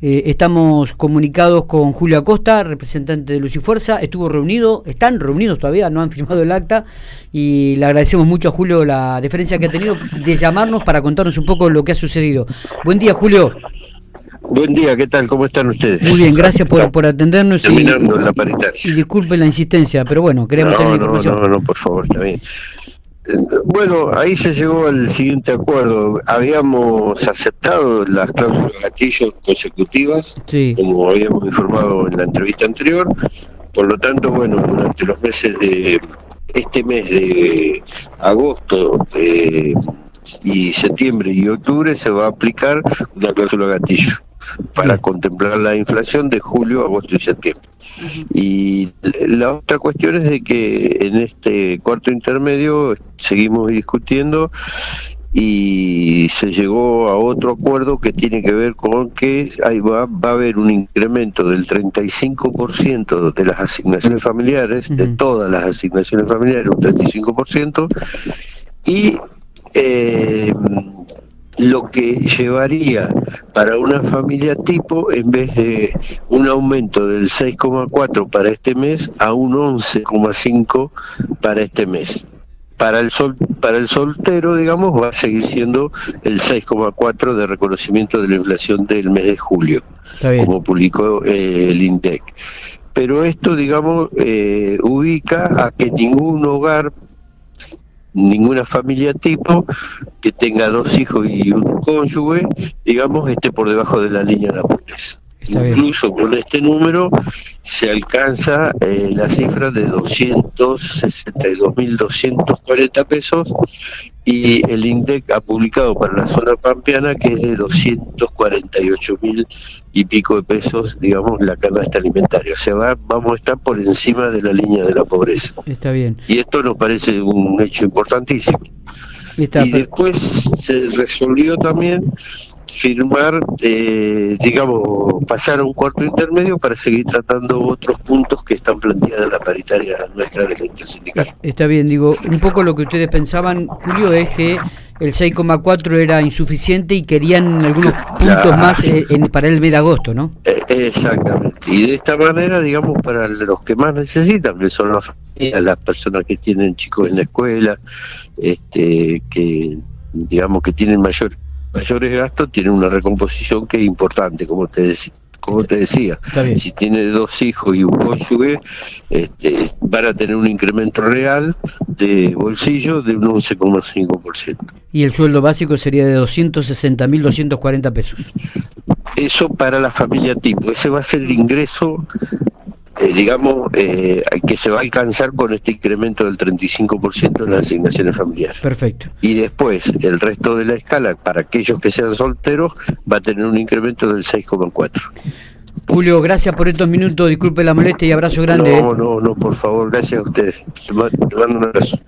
Eh, estamos comunicados con Julio Acosta, representante de Luz y Fuerza. Estuvo reunido, están reunidos todavía, no han firmado el acta. Y le agradecemos mucho a Julio la deferencia que ha tenido de llamarnos para contarnos un poco lo que ha sucedido. Buen día, Julio. Buen día, ¿qué tal? ¿Cómo están ustedes? Muy bien, gracias por, por atendernos. Terminando y, la paritaria. Y disculpe la insistencia, pero bueno, queremos tener la información. No, no, por favor, está bien. Bueno, ahí se llegó al siguiente acuerdo. Habíamos aceptado las cláusulas gatillo consecutivas, como habíamos informado en la entrevista anterior. Por lo tanto, bueno, durante los meses de este mes de agosto y septiembre y octubre se va a aplicar una cláusula gatillo para contemplar la inflación de julio, agosto y septiembre. Y la otra cuestión es de que en este cuarto intermedio seguimos discutiendo y se llegó a otro acuerdo que tiene que ver con que ahí va, va a haber un incremento del 35% de las asignaciones familiares, de todas las asignaciones familiares, un 35%, y eh, lo que llevaría para una familia tipo, en vez de un aumento del 6,4 para este mes, a un 11,5 para este mes. Para el, sol, para el soltero, digamos, va a seguir siendo el 6,4 de reconocimiento de la inflación del mes de julio, como publicó eh, el INDEC. Pero esto, digamos, eh, ubica a que ningún hogar ninguna familia tipo que tenga dos hijos y un cónyuge, digamos, esté por debajo de la línea de la pobreza. Incluso con este número se alcanza eh, la cifra de 262.240 pesos y el INDEC ha publicado para la zona pampeana que es de 248.000 y pico de pesos, digamos, la canasta alimentaria. O sea, vamos a estar por encima de la línea de la pobreza. Está bien. Y esto nos parece un hecho importantísimo. y después se resolvió también firmar, eh, digamos, pasar a un cuarto intermedio para seguir tratando otros puntos que están planteados en la paritaria nuestra de la intersindical. Está bien, digo, un poco lo que ustedes pensaban, Julio, es que el 6,4 era insuficiente y querían algunos puntos más eh, para el mes de agosto, ¿no? Eh, exactamente. Y de esta manera, digamos, para los que más necesitan, que son las familias, las personas que tienen chicos en la escuela, este, que digamos que tienen mayor mayores gastos tiene una recomposición que es importante, como te decía. Como te decía, si tiene dos hijos y un cónyuge, este, van a tener un incremento real de bolsillo de un 11,5%. Y el sueldo básico sería de 260.240 pesos. Eso para la familia tipo, ese va a ser el ingreso eh, digamos, eh, que se va a alcanzar con este incremento del 35% en las asignaciones familiares. Perfecto. Y después, el resto de la escala, para aquellos que sean solteros, va a tener un incremento del 6,4%. Julio, gracias por estos minutos, disculpe la molestia y abrazo grande. No, ¿eh? no, no, por favor, gracias a ustedes. Te mando un abrazo.